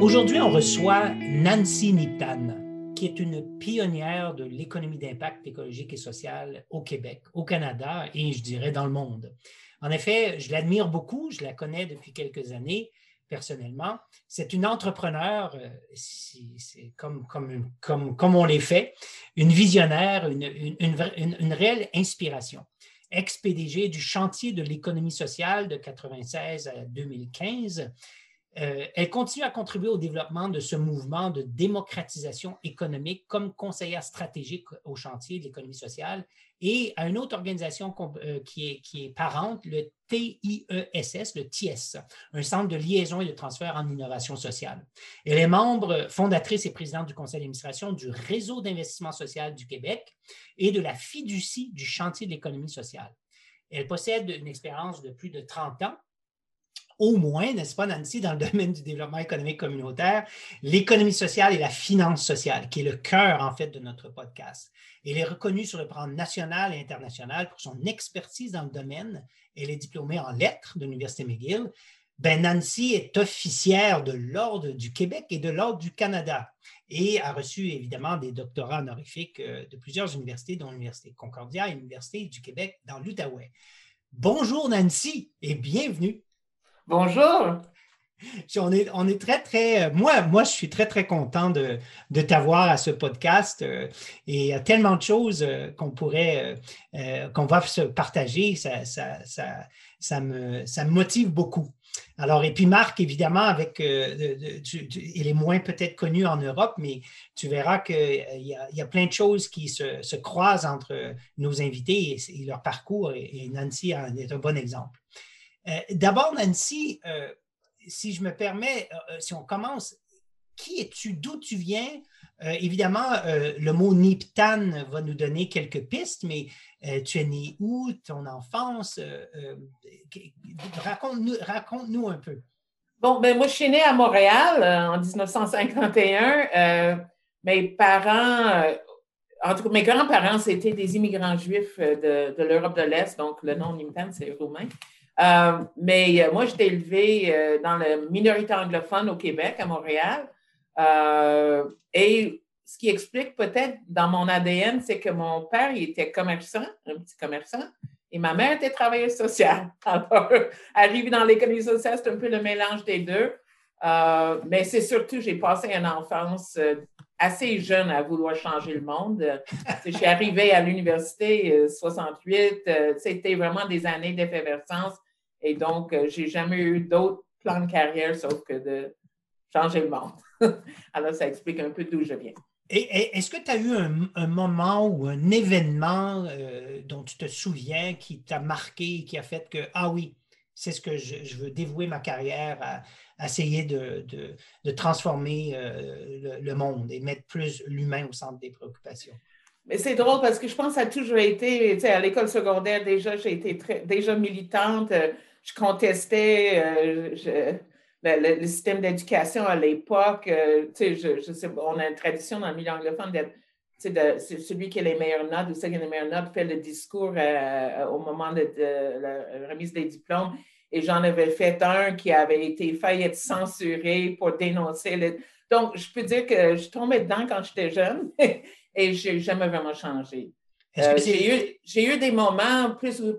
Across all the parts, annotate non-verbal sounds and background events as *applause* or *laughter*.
Aujourd'hui, on reçoit Nancy Nitan, qui est une pionnière de l'économie d'impact écologique et social au Québec, au Canada et je dirais dans le monde. En effet, je l'admire beaucoup, je la connais depuis quelques années personnellement. C'est une entrepreneur, euh, c'est comme, comme, comme, comme on les fait, une visionnaire, une, une, une réelle inspiration ex-PDG du chantier de l'économie sociale de 1996 à 2015 euh, elle continue à contribuer au développement de ce mouvement de démocratisation économique comme conseillère stratégique au chantier de l'économie sociale et à une autre organisation euh, qui, est, qui est parente, le TIESS, le TIES, un centre de liaison et de transfert en innovation sociale. Elle est membre fondatrice et présidente du conseil d'administration du Réseau d'investissement social du Québec et de la fiducie du chantier de l'économie sociale. Elle possède une expérience de plus de 30 ans au moins, n'est-ce pas, Nancy, dans le *laughs* domaine du développement économique communautaire, l'économie sociale et la finance sociale, qui est le cœur, en fait, de notre podcast. Elle est reconnue sur le plan national et international pour son expertise dans le domaine. Elle est diplômée en lettres de l'Université McGill. Ben, Nancy est officière de l'Ordre du Québec et de l'Ordre du Canada et a reçu évidemment des doctorats honorifiques euh, de plusieurs universités, dont l'Université Concordia et l'Université du Québec dans l'Outaouais. Bonjour Nancy et bienvenue. Bonjour. On est, très, très. Euh, moi, je suis très, très content de, t'avoir à ce podcast. Euh, et il y a tellement de choses euh, qu'on pourrait, qu'on va se partager. Ça, me, motive beaucoup. Alors, et puis Marc, évidemment, avec, il est moins peut-être connu en Europe, mais tu verras qu'il y, a, y a plein de choses qui se, se croisent entre nos invités et, leur parcours, et, Nancy est un bon exemple. Euh, d'abord, Nancy, euh, si je me permets, euh, si on commence, qui es-tu, d'où tu viens? évidemment, le mot Niptan va nous donner quelques pistes, mais tu es né où, ton enfance? raconte-nous, un peu. Bon, ben moi, je suis née à Montréal en 1951. mes parents, en tout cas, mes grands-parents, c'était des immigrants juifs de, de l'Europe de l'Est, donc le nom Niptan, c'est roumain. Euh, mais euh, moi, j'étais élevée euh, dans la minorité anglophone au Québec, à Montréal. et ce qui explique peut-être dans mon ADN, c'est que mon père, il était commerçant, un petit commerçant, et ma mère était travailleuse sociale. *laughs* Alors, arriver dans l'économie sociale, c'est un peu le mélange des deux. mais c'est surtout, j'ai passé une enfance assez jeune à vouloir changer le monde. *laughs* je suis arrivée à l'université 68, c'était vraiment des années d'effervescence et donc, euh, j'ai jamais eu d'autres plans de carrière sauf que de changer le monde. *laughs* Alors, ça explique un peu d'où je viens. Et, est-ce que tu as eu un, moment ou un événement euh, dont tu te souviens qui t'a marqué, qui a fait que, ah oui, c'est ce que je, veux dévouer ma carrière à, essayer de, de, transformer euh, le, monde et mettre plus l'humain au centre des préoccupations? Mais c'est drôle parce que je pense que ça a toujours été, tu sais, à l'école secondaire déjà, j'ai été très, déjà militante je contestais euh, le, système d'éducation à l'époque. Euh, on a une tradition dans le milieu anglophone d'être celui qui a les meilleures notes ou celle qui a les meilleures notes fait le discours euh, au moment de, la remise des diplômes. Et j'en avais fait un qui avait été failli être censuré pour dénoncer. Le... Donc, je peux dire que je tombais dedans quand j'étais jeune *laughs* et je n'ai jamais vraiment changé. Euh, j'ai eu, des moments, plus euh,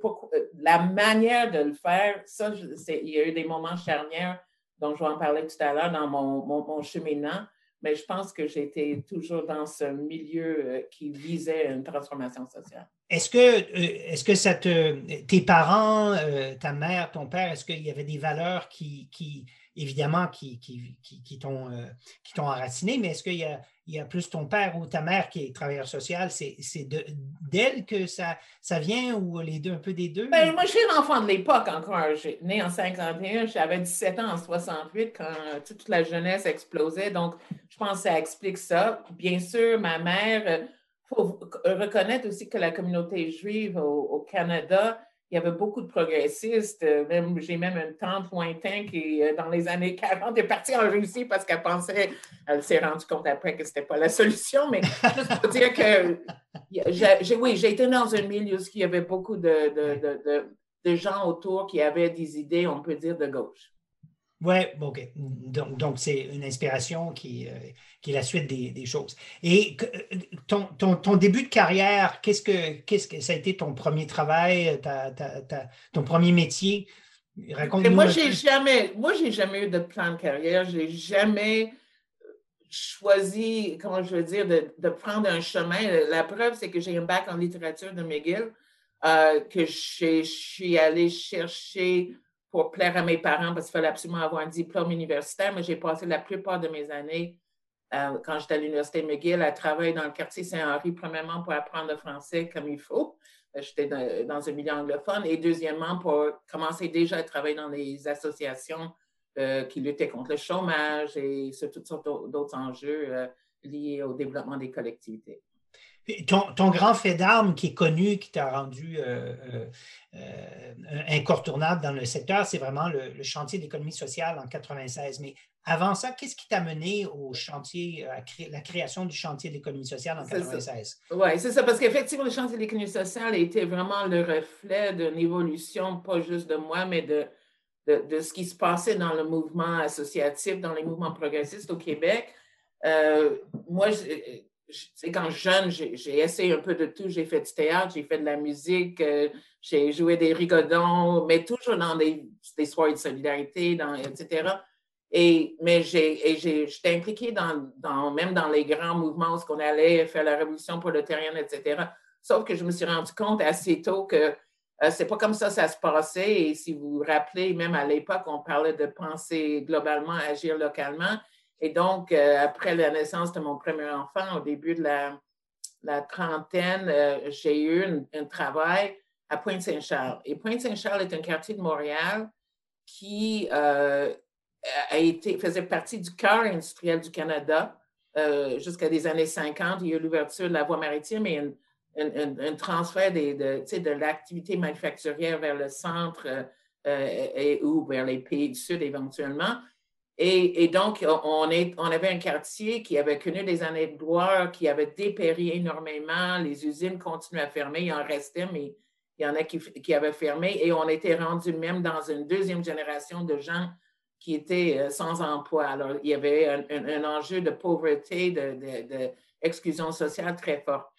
la manière de le faire, ça, il y a eu des moments charnières dont je vais en parler tout à l'heure dans mon, mon, cheminement, mais je pense que j'étais toujours dans ce milieu euh, qui visait une transformation sociale. Est-ce que, est-ce que ça te, tes parents, ta mère, ton père, est-ce qu'il y avait des valeurs qui, qui évidemment, qui, qui, t'ont, enraciné, mais est-ce qu'il y a, plus ton père ou ta mère qui est travailleur social, c'est, d'elle que ça, vient ou les deux, un peu des deux? Ben, moi, je suis l'enfant de l'époque encore. J'ai né en 51, j'avais 17 ans en 68 quand toute la jeunesse explosait. Donc, je pense que ça explique ça. Bien sûr, ma mère, il faut reconnaître aussi que la communauté juive au Canada, il y avait beaucoup de progressistes. Euh, même, j'ai même une tante lointaine qui, euh, dans les années 40, est partie en Russie parce qu'elle pensait, elle s'est rendue compte après que ce n'était pas la solution, mais juste pour dire que, j'ai, oui, j'ai été dans un milieu où il y avait beaucoup de, de, de, de, gens autour qui avaient des idées, on peut dire, de gauche. Oui, OK. Donc, c'est une inspiration qui, euh, qui est la suite des, choses. Et euh, ton, ton, ton, début de carrière, qu'est-ce que, qu'est-ce que ça a été ton premier travail, ta, ta, ton premier métier? Raconte-nous. Moi, j'ai jamais, moi, j'ai jamais eu de plan de carrière. J'ai jamais choisi, comment je veux dire, de, de, prendre un chemin. La preuve, c'est que j'ai un bac en littérature de McGill, euh, que je suis allée chercher pour plaire à mes parents parce qu'il fallait absolument avoir un diplôme universitaire, mais j'ai passé la plupart de mes années, euh, quand j'étais à l'Université McGill, à travailler dans le quartier Saint-Henri, premièrement pour apprendre le français comme il faut. Euh, j'étais dans, un milieu anglophone. Et deuxièmement, pour commencer déjà à travailler dans les associations euh, qui luttaient contre le chômage et sur toutes sortes d'autres enjeux liés au développement des collectivités. Ton, grand fait d'armes qui est connu, qui t'a rendu euh, euh, euh, incontournable dans le secteur, c'est vraiment le, chantier d'économie sociale en 96. Mais avant ça, qu'est-ce qui t'a mené au chantier, à la création du chantier d'économie sociale en 96? Oui, c'est ça, parce qu'effectivement, le chantier d'économie sociale était vraiment le reflet d'une évolution, pas juste de moi, mais de, de, de, ce qui se passait dans le mouvement associatif, dans les mouvements progressistes au Québec. moi, c'est quand jeune, j'ai essayé un peu de tout. J'ai fait du théâtre, j'ai fait de la musique, euh, j'ai joué des rigodons, mais toujours dans des, des soirées de solidarité, etc. Et, mais j'étais impliquée dans, dans, même dans les grands mouvements où on allait faire la révolution prolétarienne, etc. Sauf que je me suis rendu compte assez tôt que euh, c'est pas comme ça ça se passait. Et si vous vous rappelez, même à l'époque, on parlait de penser globalement, agir localement. Et donc, euh, après la naissance de mon premier enfant, au début de la, trentaine, euh, j'ai eu un, travail à Pointe-Saint-Charles. Et Pointe-Saint-Charles est un quartier de Montréal qui euh, a été, faisait partie du cœur industriel du Canada jusqu'à des années 50. Il y a eu l'ouverture de la voie maritime et un, transfert de, de l'activité manufacturière vers le centre et, ou vers les pays du Sud éventuellement. Et, donc, on, avait un quartier qui avait connu des années de gloire, qui avait dépéri énormément. Les usines continuaient à fermer. Il en restait, mais il y en a qui, avaient fermé. Et on était rendu même dans une deuxième génération de gens qui étaient euh, sans emploi. Alors, il y avait un, enjeu de pauvreté, d'exclusion de, sociale très fort.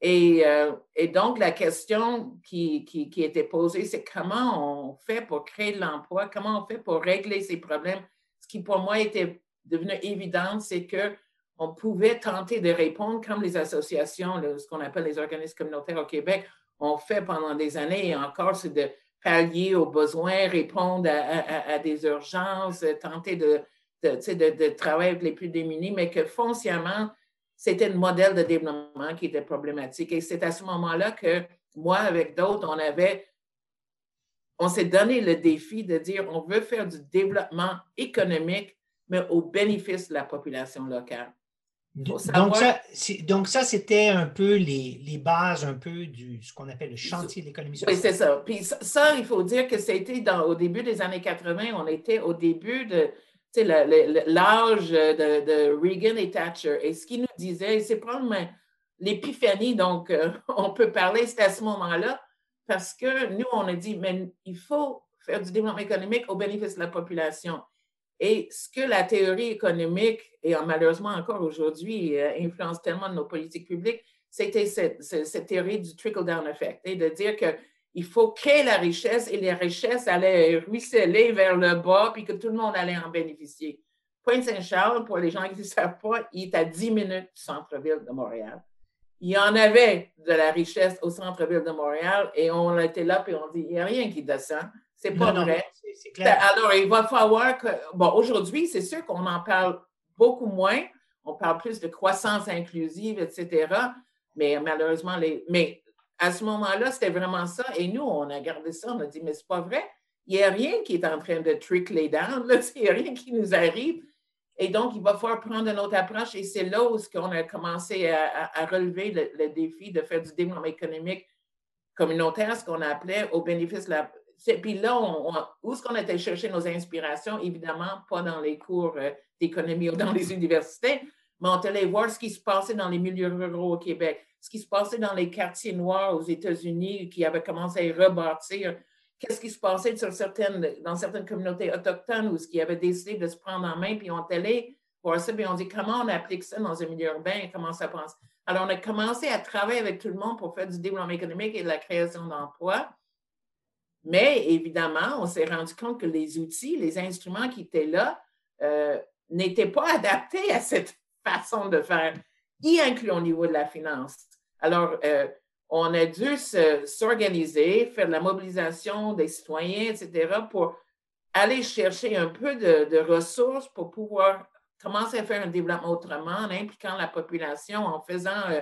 Et, euh, donc, la question qui, qui était posée, c'est comment on fait pour créer de l'emploi, comment on fait pour régler ces problèmes ce qui pour moi était devenu évident, c'est qu'on pouvait tenter de répondre comme les associations, ce qu'on appelle les organismes communautaires au Québec, ont fait pendant des années et encore, c'est de pallier aux besoins, répondre à, des urgences, tenter de, de, travailler avec les plus démunis, mais que foncièrement, c'était un modèle de développement qui était problématique. Et c'est à ce moment-là que moi, avec d'autres, on avait on s'est donné le défi de dire on veut faire du développement économique, mais au bénéfice de la population locale. Donc ça, c'était un peu les, bases un peu du ce qu'on appelle le chantier de l'économie sociale. Oui, c'est ça. Puis ça, il faut dire que c'était au début des années 80, on était au début de l'âge de, de, Reagan et Thatcher. Et ce qu'ils nous disaient, c'est probablement l'épiphanie, donc euh, *laughs* on peut parler, c'était à ce moment-là, parce que nous, on a dit, mais il faut faire du développement économique au bénéfice de la population. Et ce que la théorie économique, et malheureusement encore aujourd'hui, euh, influence tellement de nos politiques publiques, c'était cette, théorie du trickle-down effect, et de dire qu'il faut créer la richesse et les richesses allaient ruisseler vers le bas, puis que tout le monde allait en bénéficier. Pointe-Saint-Charles, pour les gens qui ne savent pas, il est à 10 minutes du centre-ville de Montréal. Il y en avait de la richesse au centre-ville de Montréal et on était là et on dit, il n'y a rien qui descend. C'est pas vrai. Alors, il va falloir que, bon, aujourd'hui, c'est sûr qu'on en parle beaucoup moins. On parle plus de croissance inclusive, etc. Mais malheureusement, les, mais à ce moment-là, c'était vraiment ça. Et nous, on a gardé ça. On a dit, mais c'est pas vrai. Il n'y a rien qui est en train de trickler down. *laughs* Il n'y a rien qui nous arrive. Et donc, il va falloir prendre une autre approche. Et c'est là où on a commencé à, relever le, défi de faire du développement économique communautaire, ce qu'on appelait au bénéfice de la. Puis là, où est-ce qu'on était chercher nos inspirations? Évidemment, pas dans les cours euh, d'économie ou dans les universités, mais on allait voir ce qui se passait dans les milieux ruraux au Québec, ce qui se passait dans les quartiers noirs aux États-Unis qui avaient commencé à rebâtir qu'est-ce qui se passait dans certaines communautés autochtones où ce qui avaient décidé de se prendre en main, puis on allé voir ça, puis on dit comment on applique ça dans un milieu urbain, comment ça pense? Alors, on a commencé à travailler avec tout le monde pour faire du développement économique et de la création d'emplois. Mais évidemment, on s'est rendu compte que les outils, les instruments qui étaient là euh, n'étaient pas adaptés à cette *laughs* façon de faire, y inclut au niveau de la finance. Alors, euh, on a dû s'organiser, faire de la mobilisation des citoyens, etc., pour aller chercher un peu de, ressources pour pouvoir commencer à faire un développement autrement, en impliquant la population, en faisant, euh,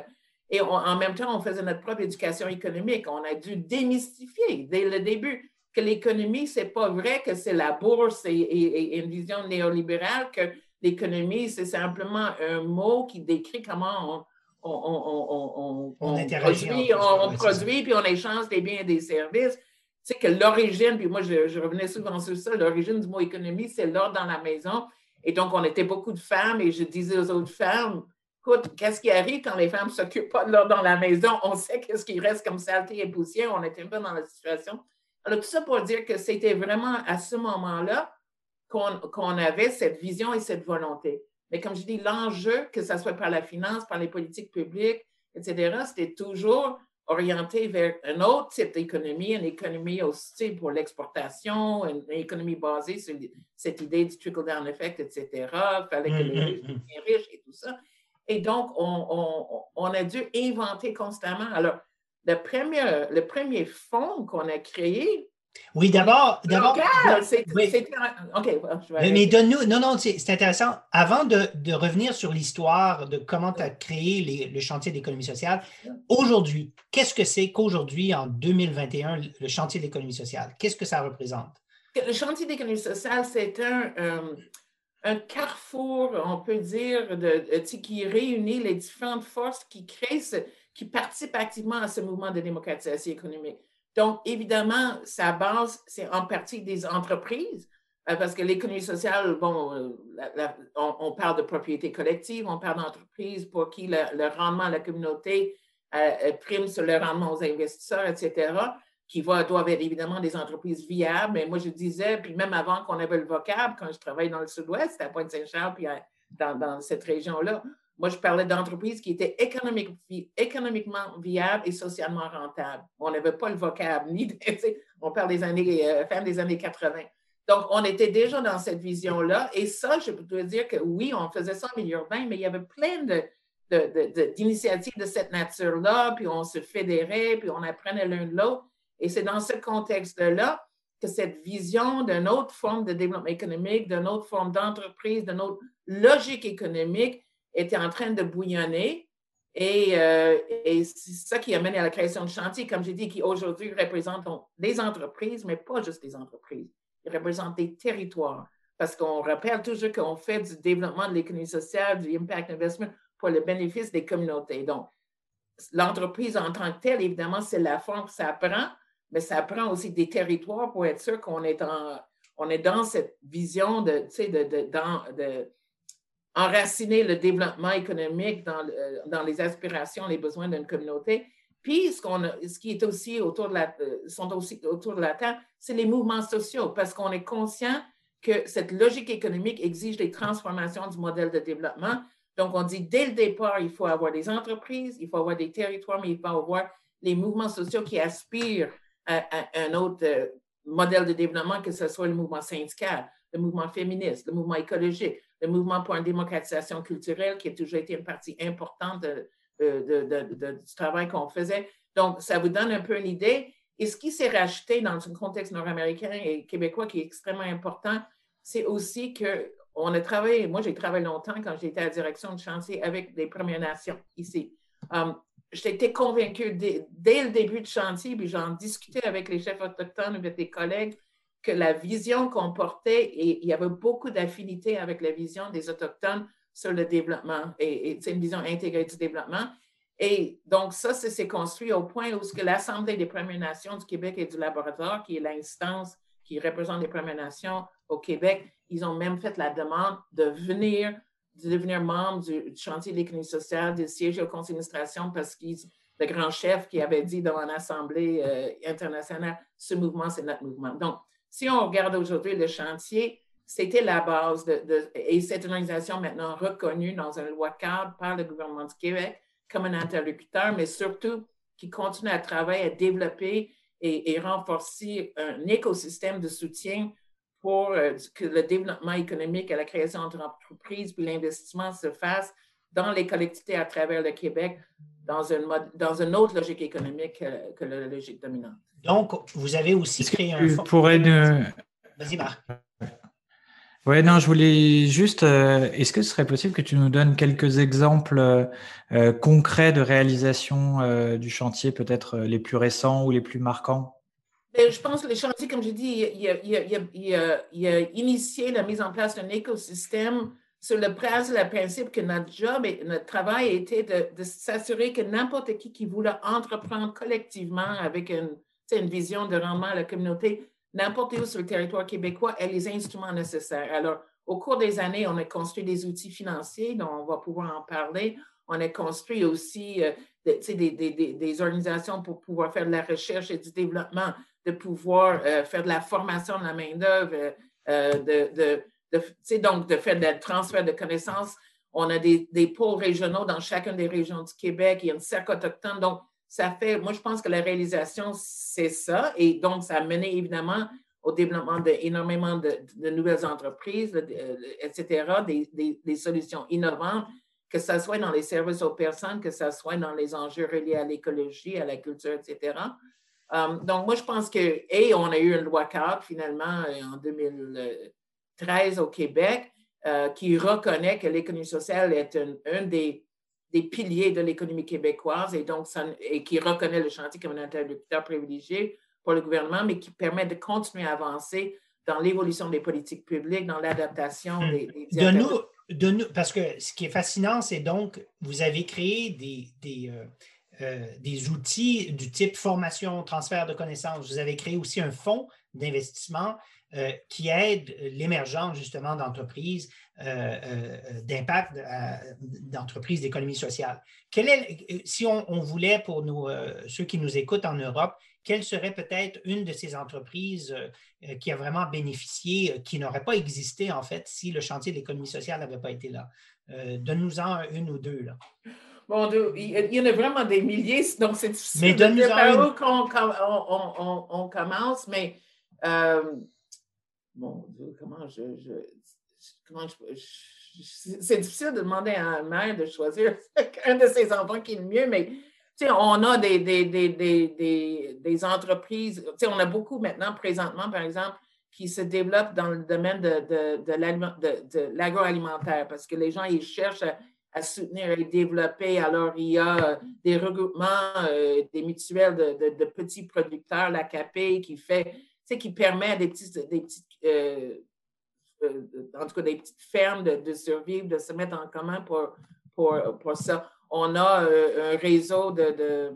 et en même temps, on faisait notre propre éducation économique. On a dû démystifier dès le début que l'économie, c'est pas vrai que c'est la bourse et, une vision néolibérale, que l'économie, c'est simplement un mot qui décrit comment on, on, produit, on, produit, puis on échange des biens et des services. Tu sais que l'origine, puis moi, je, revenais souvent sur ça, l'origine du mot économie, c'est l'ordre dans la maison. Et donc, on était beaucoup de femmes et je disais aux autres femmes, écoute, qu'est-ce qui arrive quand les femmes ne s'occupent pas de l'ordre dans la maison? On sait qu'est-ce qui reste comme saleté et poussière. On était un peu dans la situation. Alors, tout ça pour dire que c'était vraiment à ce moment-là qu'on avait cette vision et cette volonté. Mais comme je dis, l'enjeu, que ce soit par la finance, par les politiques publiques, etc., c'était toujours orienté vers un autre type d'économie, une économie aussi pour l'exportation, une, économie basée sur cette idée du trickle-down effect, etc. Il fallait que les riches soient riches et tout ça. Et donc, on, on, a dû inventer constamment. Alors, le premier, le premier fonds qu'on a créé, oui, d'abord. d'abord Mais, donne-nous. Non, non, c'est intéressant. Avant de, revenir sur l'histoire de comment tu as créé le chantier d'économie sociale, aujourd'hui, qu'est-ce que c'est qu'aujourd'hui, en 2021, le chantier d'économie sociale? Qu'est-ce que ça représente? Le chantier d'économie sociale, c'est un, euh, un carrefour, on peut dire, de, qui réunit les différentes forces qui créent, qui participent activement à ce mouvement de démocratisation économique. Donc, évidemment, sa base, c'est en partie des entreprises, euh, parce que l'économie sociale, bon, euh, on, parle de propriété collective, on parle d'entreprises pour qui le, rendement à la communauté euh, prime sur le rendement aux investisseurs, etc., qui doivent être évidemment des entreprises viables. Mais moi, je disais, puis même avant qu'on avait le vocable, quand je travaillais dans le sud-ouest, à Pointe-Saint-Charles, puis dans cette région-là, moi, je parlais d'entreprises qui étaient économiquement viables et socialement rentables. On n'avait pas le vocable, ni *laughs* on parle des années, euh, fin des années 80. Donc, on était déjà dans cette vision-là. Et ça, je peux dire que oui, on faisait ça en milieu urbain, mais il y avait plein d'initiatives de, cette nature-là, puis on se fédérait, puis on apprenait l'un de l'autre. Et c'est dans ce contexte-là que cette vision d'une autre forme de développement économique, d'une autre forme d'entreprise, d'une autre logique économique était en train de bouillonner. Et, euh, et c'est ça qui a mené à la création de chantier, comme j'ai dit, qui aujourd'hui représentent des entreprises, mais pas juste des entreprises. Ils représentent des territoires. Parce qu'on rappelle toujours qu'on fait du développement de l'économie sociale, du impact investment pour le bénéfice des communautés. Donc, l'entreprise en tant que telle, évidemment, c'est la forme que ça prend, mais ça prend aussi des territoires pour être sûr qu'on est, dans cette vision de, de, de enraciner le développement économique dans, euh, dans les aspirations, les besoins d'une communauté. Puis, ce qui est aussi autour de la, euh, sont aussi autour de la table, c'est les mouvements sociaux, parce qu'on est conscient que cette logique économique exige des transformations du modèle de développement. Donc, on dit dès le départ, il faut avoir des entreprises, il faut avoir des territoires, mais il faut avoir les mouvements sociaux qui aspirent à, un autre euh, modèle de développement, que ce soit le mouvement syndical, le mouvement féministe, le mouvement écologique, le mouvement pour une démocratisation culturelle qui a toujours été une partie importante du travail qu'on faisait. Donc, ça vous donne un peu une idée. Et ce qui s'est rajouté dans un contexte nord-américain et québécois qui est extrêmement important, c'est aussi qu'on a travaillé, moi j'ai travaillé longtemps quand j'étais à la direction de chantier avec les Premières Nations ici. Um, J'étais convaincue dès, dès, le début du chantier, puis j'en discutais avec les chefs autochtones, avec des collègues, que la vision qu'on portait, et il y avait beaucoup d'affinités avec la vision des Autochtones sur le développement, et, c'est une vision intégrée du développement. Et donc, ça, c'est construit au point où l'Assemblée des Premières Nations du Québec et du laboratoire, qui est l'instance qui représente les Premières Nations au Québec, ils ont même fait la demande de venir, de devenir membre du, chantier de l'économie sociale, de siéger au conseil d'administration parce qu'ils le grand chef qui avait dit dans l'Assemblée euh, internationale, ce mouvement, c'est notre mouvement. Donc, si on regarde aujourd'hui le chantier, c'était la base de, et c'est une organisation maintenant reconnue dans une loi cadre par le gouvernement du Québec comme un interlocuteur, mais surtout qui continue à travailler, à développer et, renforcer un écosystème de soutien pour euh, que le développement économique et la création d'entreprises puis l'investissement se fasse dans les collectivités à travers le Québec dans une, dans une autre logique économique que, la logique dominante. Donc, vous avez aussi créé un fonds. Vas-y, Marc. Oui, non, je voulais juste, euh, est-ce que ce serait possible que tu nous donnes quelques exemples euh, concrets de réalisation euh, du chantier, peut-être les plus récents ou les plus marquants? Ben, je pense que le chantier, comme je dis, il a, il, a, initié la mise en place d'un écosystème sur le principe que notre job et notre travail était de, de s'assurer que n'importe qui qui voulait entreprendre collectivement avec une, vision de rendement à la communauté n'importe où sur le territoire québécois ait les instruments nécessaires. Alors, au cours des années, on a construit des outils financiers dont on va pouvoir en parler. On a construit aussi euh, des, organisations pour pouvoir faire de la recherche et du développement, de pouvoir euh, faire de la formation de la main-d'œuvre, euh, de, de, donc de faire des transferts de connaissances. On a des, des, pôles régionaux dans chacune des régions du Québec. Il y a une cercle autochtone. Donc, ça fait, moi, je pense que la réalisation, c'est ça. Et donc, ça a mené évidemment au développement d'énormément de, de, nouvelles entreprises, euh, etc., des, des, solutions innovantes, que ce soit dans les services aux personnes, que ce soit dans les enjeux reliés à l'écologie, à la culture, etc. Euh, donc, moi, je pense que, et on a eu une loi cadre finalement en 2000. 13 au Québec, euh, qui reconnaît que l'économie sociale est un, des, des, piliers de l'économie québécoise et donc et qui reconnaît le chantier comme un interlocuteur privilégié pour le gouvernement, mais qui permet de continuer à avancer dans l'évolution des politiques publiques, dans l'adaptation hmm. des, des de nous, de nous, parce que ce qui est fascinant, c'est donc vous avez créé des, des, euh, euh, des outils du type formation, transfert de connaissances. Vous avez créé aussi un fonds d'investissement euh, qui aide l'émergence justement d'entreprises euh, euh, d'impact d'entreprises d'économie sociale. Quelle est, si on, voulait pour nous, ceux qui nous écoutent en Europe, quelle serait peut-être une de ces entreprises qui a vraiment bénéficié, qui n'aurait pas existé en fait si le chantier de l'économie sociale n'avait pas été là? Donne-nous-en une ou deux. Là. Bon, il y en a vraiment des milliers, donc c'est difficile mais de dire par où on, on, commence, mais mon Dieu, comment je. comment je, c'est difficile de demander à un mère de choisir *laughs* un de ses enfants qui est le mieux, mais on a des, des, des, des, entreprises, on a beaucoup maintenant, présentement, par exemple, qui se développent dans le domaine de, de, de l'agroalimentaire parce que les gens, ils cherchent à, soutenir et développer. Alors, il y a des regroupements, euh, des mutuelles de, de, petits producteurs, la CAP, qui fait qui permet à des petites, des petites euh, euh, en tout cas des petites fermes de, survivre, de se mettre en commun pour, pour, pour ça. On a euh, un réseau de,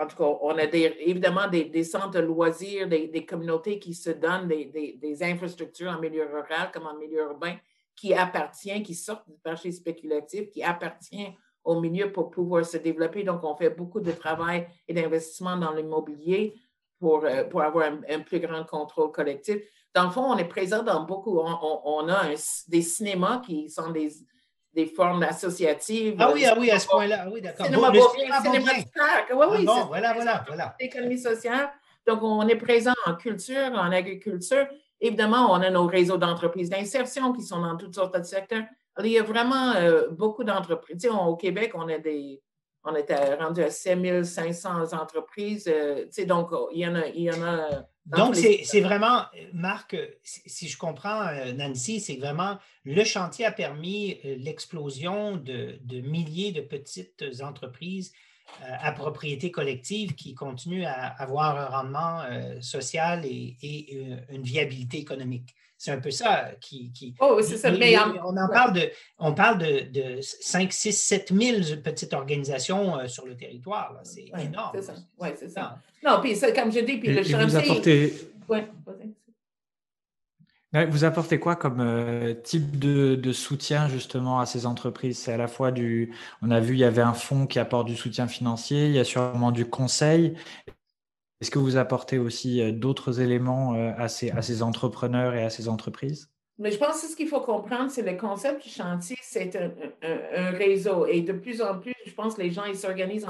en tout cas, on a évidemment des, centres de loisirs, des, des, communautés qui se donnent des, des, infrastructures en milieu rural comme en milieu urbain qui appartient, qui sortent du marché spéculatif, qui appartient au milieu pour pouvoir se développer. Donc, on fait beaucoup de travail et d'investissement dans l'immobilier pour, euh, pour avoir un, plus grand contrôle collectif. Dans le fond, on est présent dans beaucoup. On, a des cinémas qui sont des, des formes associatives. Ah oui, ah oui, à ce point-là. Ah oui, d'accord. Cinéma bon, cinéma cinéma Oui, oui. Ah bon, voilà, voilà, voilà. L'économie sociale. Donc, on est présent en culture, en agriculture, Évidemment, on a nos réseaux d'entreprises d'insertion qui sont dans toutes sortes de secteurs. il y a vraiment euh, beaucoup d'entreprises. au Québec, on a des, on était rendu à 7500 entreprises. Euh, donc, il y en a. Il y en a donc, c'est vraiment, Marc, si je comprends, Nancy, c'est vraiment le chantier a permis l'explosion de, de, milliers de petites entreprises euh, à propriété collective qui continue à avoir un rendement euh, social et, une viabilité économique. C'est un peu ça qui. oh, c'est ça. Mais, on en parle de, on parle de, 5, 6, 7 000 petites organisations euh, sur le territoire. C'est énorme. C'est ça. Oui, c'est ça. Non, puis comme je dis, puis le chantier. Vous vous apportez quoi comme euh, type de, soutien justement à ces entreprises? C'est à la fois du, on a vu, il y avait un fonds qui apporte du soutien financier, il y a sûrement du conseil. Est-ce que vous apportez aussi euh, d'autres éléments euh, à ces, entrepreneurs et à ces entreprises? Mais je pense que ce qu'il faut comprendre, c'est le concept du chantier, c'est un, réseau. Et de plus en plus, je pense que les gens, ils s'organisent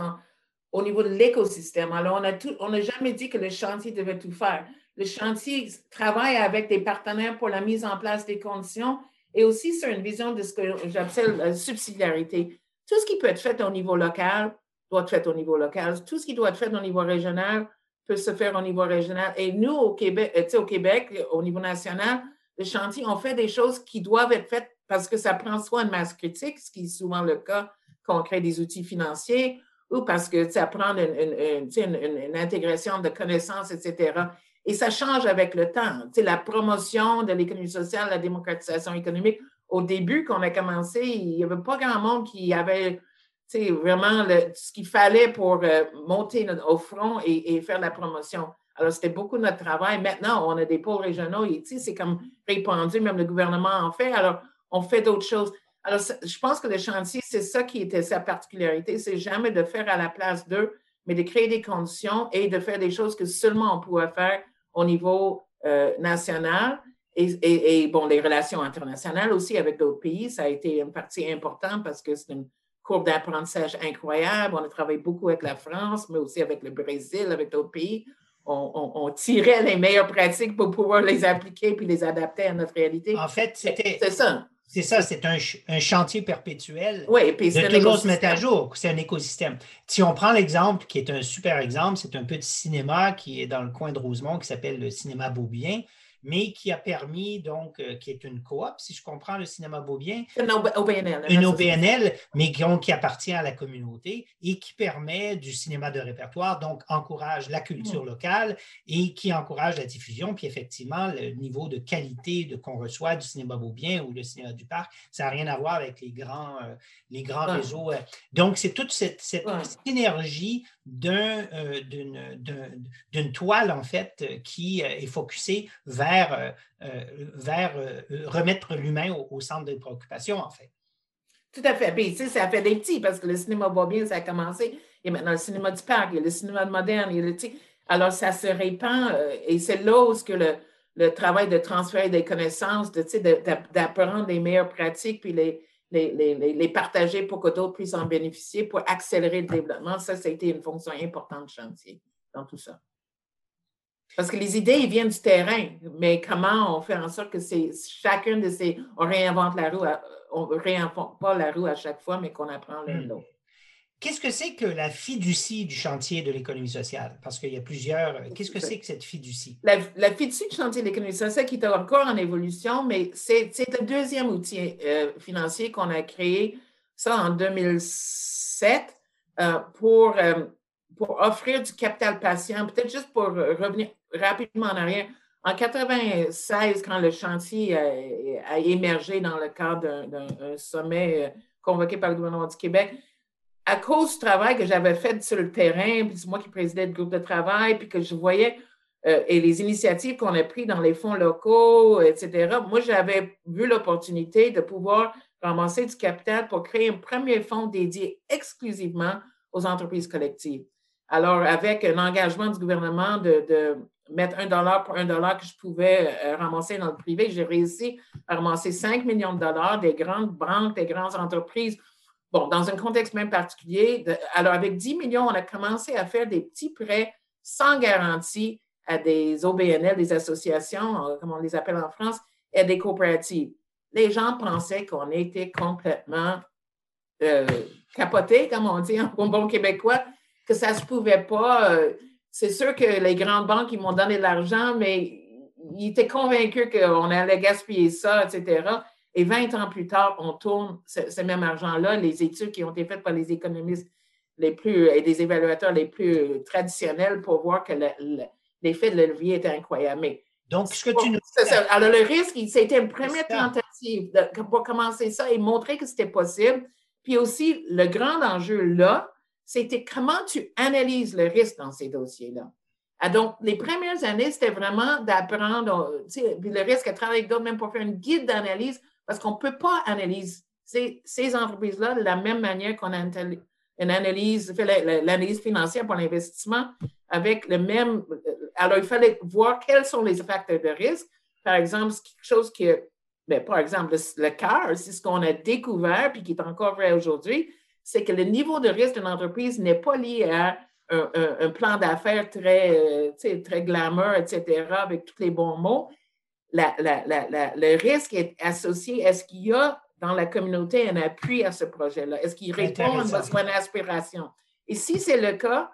au niveau de l'écosystème. Alors, on n'a jamais dit que le chantier devait tout faire le chantier travaille avec des partenaires pour la mise en place des conditions et aussi sur une vision de ce que j'appelle la subsidiarité. Tout ce qui peut être fait au niveau local doit être fait au niveau local. Tout ce qui doit être fait au niveau régional peut se faire au niveau régional. Et nous, au Québec, euh, au Québec, au niveau national, le chantier, on fait des choses qui doivent être faites parce que ça prend soit une masse critique, ce qui est souvent le cas quand on crée des outils financiers, ou parce que ça prend une, une intégration de connaissances, etc. Et ça change avec le temps. La promotion de l'économie sociale, la démocratisation économique, au début, quand on a commencé, il n'y avait pas grand monde qui avait sais, vraiment ce qu'il fallait pour euh, monter au front et, faire la promotion. Alors, c'était beaucoup notre travail. Maintenant, on a des pôles régionaux et c'est comme répandu, même le gouvernement en fait. Alors, on fait d'autres choses. Alors, je pense que le chantier, c'est ça qui était sa particularité, c'est jamais de faire à la place d'eux, mais de créer des conditions et de faire des choses que seulement on pouvait faire au niveau euh, national et, bon, les relations internationales aussi avec d'autres pays, ça a été une partie importante parce que c'est une courbe d'apprentissage incroyable. On a travaillé beaucoup avec la France, mais aussi avec le Brésil, avec d'autres pays. On, tirait les meilleures pratiques pour pouvoir les appliquer puis les adapter à notre réalité. En fait, c'était. C'est ça. C'est ça, c'est un, chantier perpétuel oui, puis de toujours se mettre à jour. C'est un écosystème. Si on prend l'exemple qui est un super exemple, c'est un petit cinéma qui est dans le coin de Rosemont qui s'appelle le cinéma Beaubien mais qui a permis, donc, euh, qui est une coop, si je comprends le cinéma Beaubien. Une OBNL. Une OBNL, mais qui, appartient à la communauté et qui permet du cinéma de répertoire, donc encourage la culture locale et qui encourage la diffusion. Puis effectivement, le niveau de qualité de, qu'on reçoit du cinéma Beaubien ou le cinéma du parc, ça n'a rien à voir avec les grands, euh, les grands réseaux. Euh. Donc, c'est toute cette, cette synergie d'un, d'une toile, en fait, qui est focusée vers vers, euh, vers euh, remettre l'humain au, centre des préoccupations, en fait. Tout à fait. Puis, tu sais, ça fait des petits parce que le cinéma va bien, ça a commencé. Il y a maintenant le cinéma du parc, il y a le cinéma moderne, il le, alors ça se répand euh, et c'est là où que le, le, travail de transfert des connaissances, d'apprendre les meilleures pratiques, puis les, les, les, les partager pour que d'autres puissent en bénéficier, pour accélérer le développement, ça, ça a été une fonction importante de chantier dans tout ça. Parce que les idées, ils viennent du terrain, mais comment on fait en sorte que c'est chacun de ces. On réinvente la roue, on ne réinvente pas la roue à chaque fois, mais qu'on apprend l'un de hmm. l'autre. Qu'est-ce que c'est que la fiducie du chantier de l'économie sociale? Parce qu'il y a plusieurs. Qu'est-ce que c'est que cette fiducie? La, la, fiducie du chantier de l'économie sociale qui est encore en évolution, mais c'est le deuxième outil euh, financier qu'on a créé, ça en 2007, euh, pour, euh, pour offrir du capital patient, peut-être juste pour revenir rapidement en arrière. En 96, quand le chantier a, émergé dans le cadre d'un sommet euh, convoqué par le gouvernement du Québec, à cause du travail que j'avais fait sur le terrain, puis c'est moi qui présidais le groupe de travail, puis que je voyais euh, et les initiatives qu'on a prises dans les fonds locaux, etc., moi, j'avais vu l'opportunité de pouvoir ramasser du capital pour créer un premier fonds dédié exclusivement aux entreprises collectives. Alors, avec un engagement du gouvernement de mettre un dollar pour un dollar que je pouvais euh, ramasser dans le privé, j'ai réussi à ramasser 5 millions de dollars des grandes banques, des grandes entreprises. Bon, dans un contexte même particulier, alors avec 10 millions, on a commencé à faire des petits prêts sans garantie à des OBNL, des associations, euh, comme on les appelle en France, et à des coopératives. Les gens pensaient qu'on était complètement euh, capotés, comme on dit en bon québécois, que ça ne se pouvait pas. Euh, c'est sûr que les grandes banques, ils m'ont donné de l'argent, mais ils étaient convaincus qu'on allait gaspiller ça, etc. Et 20 ans plus tard, on tourne ce, même argent-là. Les études qui ont été faites par les économistes les plus et des évaluateurs les plus traditionnels pour voir que l'effet de levier était incroyable. Mais donc, ce que tu nous Alors, le risque, c'était une première tentative pour commencer ça et montrer que c'était possible. Puis aussi, le grand enjeu là, c'était comment tu analyses le risque dans ces dossiers-là? Ah, donc, les premières années, c'était vraiment d'apprendre, le risque à travailler avec d'autres, même pour faire une guide d'analyse, parce qu'on ne peut pas analyser ces, entreprises-là de la même manière qu'on analyse l'analyse financière pour l'investissement avec le même. Alors, il fallait voir quels sont les facteurs de risque. Par exemple, quelque chose que, bien, par exemple, le, CAR, c'est ce qu'on a découvert puis qui est encore vrai aujourd'hui, c'est que le niveau de risque d'une entreprise n'est pas lié à un, plan d'affaires très, euh, très glamour, etc., avec tous les bons mots. le risque est associé à ce qu'il y a dans la communauté un appui à ce projet-là? Est-ce qu'il répond à un besoin d'aspiration? Et si c'est le cas,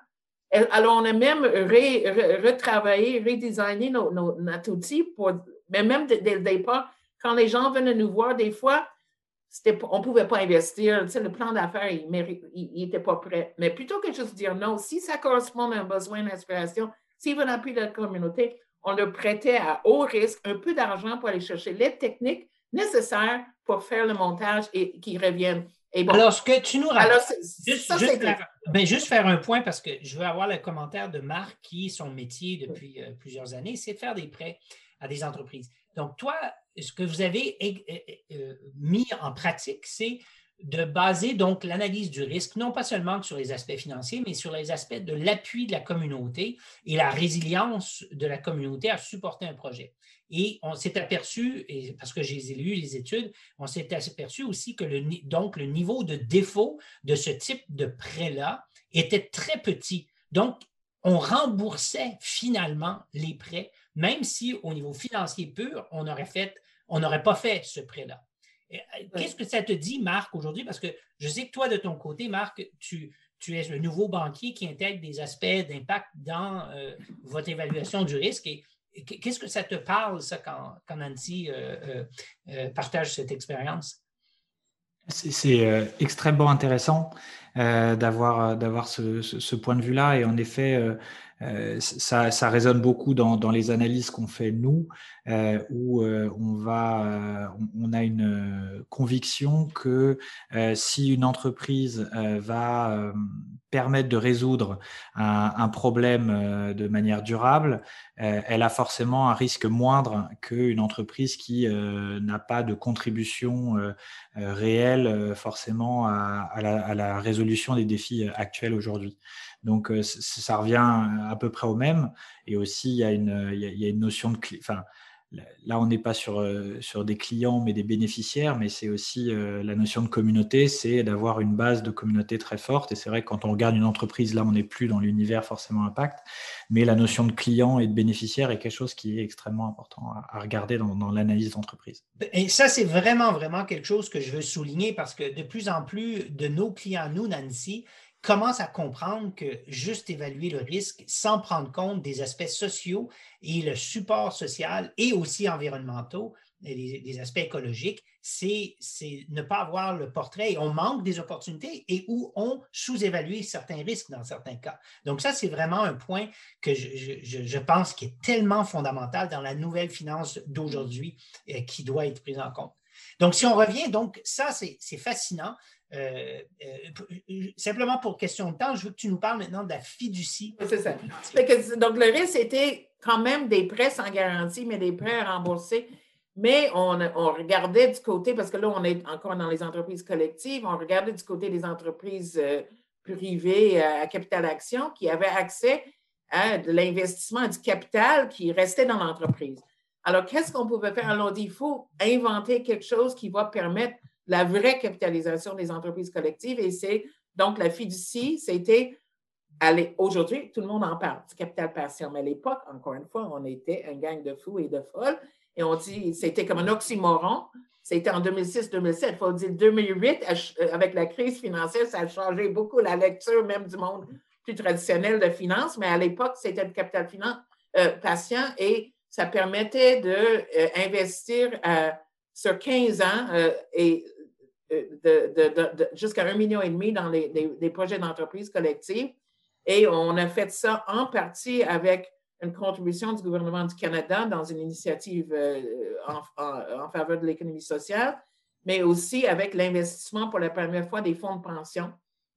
alors on a même retravaillé, redesigné nos, notre outil, pour, mais même dès le départ, quand les gens venaient nous voir, des fois, on ne pouvait pas investir. Tu le plan d'affaires, il n'était pas prêt. Mais plutôt que juste dire non, si ça correspond à un besoin d'inspiration, s'il veut l'appui de la communauté, on leur prêtait à haut risque un peu d'argent pour aller chercher l'aide technique nécessaire pour faire le montage et qu'ils reviennent. Et Alors, ce que tu nous rappelles, juste, ben, juste, faire, un point parce que je veux avoir le commentaire de Marc qui, son métier depuis euh, plusieurs années, c'est de faire des prêts à des entreprises. Donc, toi, ce que vous avez mis en pratique, c'est de baser donc l'analyse du risque, non pas seulement sur les aspects financiers, mais sur les aspects de l'appui de la communauté et la résilience de la communauté à supporter un projet. Et on s'est aperçu, parce que j'ai lu les études, on s'est aperçu aussi que le, le niveau de défaut de ce type de prêt-là était très petit. Donc, on remboursait finalement les prêts, même si au niveau financier pur, on aurait fait, on n'aurait pas fait ce prêt-là. Euh, qu'est-ce que ça te dit, Marc, aujourd'hui? Parce que je sais que toi, de ton côté, Marc, tu, tu es le nouveau banquier qui intègre des aspects d'impact dans euh, votre évaluation du risque. Et Qu'est-ce que ça te parle, ça, quand, Nancy euh, euh, euh, partage cette expérience? C'est extrêmement intéressant d'avoir ce, point de vue-là. Et en effet, ça, résonne beaucoup dans, les analyses qu'on fait nous, où on, va, on, a une conviction que si une entreprise va permettre de résoudre un, problème euh, de manière durable, euh, elle a forcément un risque moindre qu'une entreprise qui euh, n'a pas de contribution réelle forcément à, la, résolution des défis actuels aujourd'hui. Donc ça revient à peu près au même. Et aussi, il y a une, il y a une notion de... Enfin, Là, on n'est pas sur, euh, sur des clients, mais des bénéficiaires, mais c'est aussi euh, la notion de communauté, c'est d'avoir une base de communauté très forte. Et c'est vrai que quand on regarde une entreprise, là, on n'est plus dans l'univers forcément impact, mais la notion de client et de bénéficiaire est quelque chose qui est extrêmement important à, regarder dans, dans l'analyse d'entreprise. Et ça, c'est vraiment, vraiment quelque chose que je veux souligner parce que de plus en plus de nos clients, nous, Nancy, commence à comprendre que juste évaluer le risque sans prendre compte des aspects sociaux et le support social et aussi environnementaux, et des, aspects écologiques, c'est ne pas avoir le portrait on manque des opportunités et où on sous-évalue certains risques dans certains cas. Donc ça, c'est vraiment un point que je, je, pense qui est tellement fondamental dans la nouvelle finance d'aujourd'hui euh, qui doit être prise en compte. Donc, si on revient, donc ça, c'est fascinant. Euh, euh, simplement pour question de temps, je veux que tu nous parles maintenant de la fiducie. C'est ça. donc, le risque, c'était quand même des prêts sans garantie, mais des prêts à rembourser. Mais on, regardait du côté, parce que là, on est encore dans les entreprises collectives, on regardait du côté des entreprises euh, privées à capital action qui avaient accès à de l'investissement, du capital qui restait dans l'entreprise. Alors, qu'est-ce qu'on pouvait faire? Alors, il faut inventer quelque chose qui va permettre la vraie capitalisation des entreprises collectives. Et c'est donc la fiducie, c'était aujourd'hui, tout le monde en parle du capital patient, mais à l'époque, encore une fois, on était un gang de fous et de folles. Et on dit, c'était comme un oxymoron. C'était en 2006-2007. Il faut dire 2008, euh, avec la crise financière, ça a changé beaucoup la lecture même du monde plus traditionnel de finance. Mais à l'époque, c'était le capital finance, euh, patient et ça permettait d'investir euh, sur 15 ans et de, jusqu'à un million et demi dans les, projets d'entreprise collective. Et on a fait ça en partie avec une contribution du gouvernement du Canada dans une initiative euh, en, faveur de l'économie sociale, mais aussi avec l'investissement pour la première fois des fonds de pension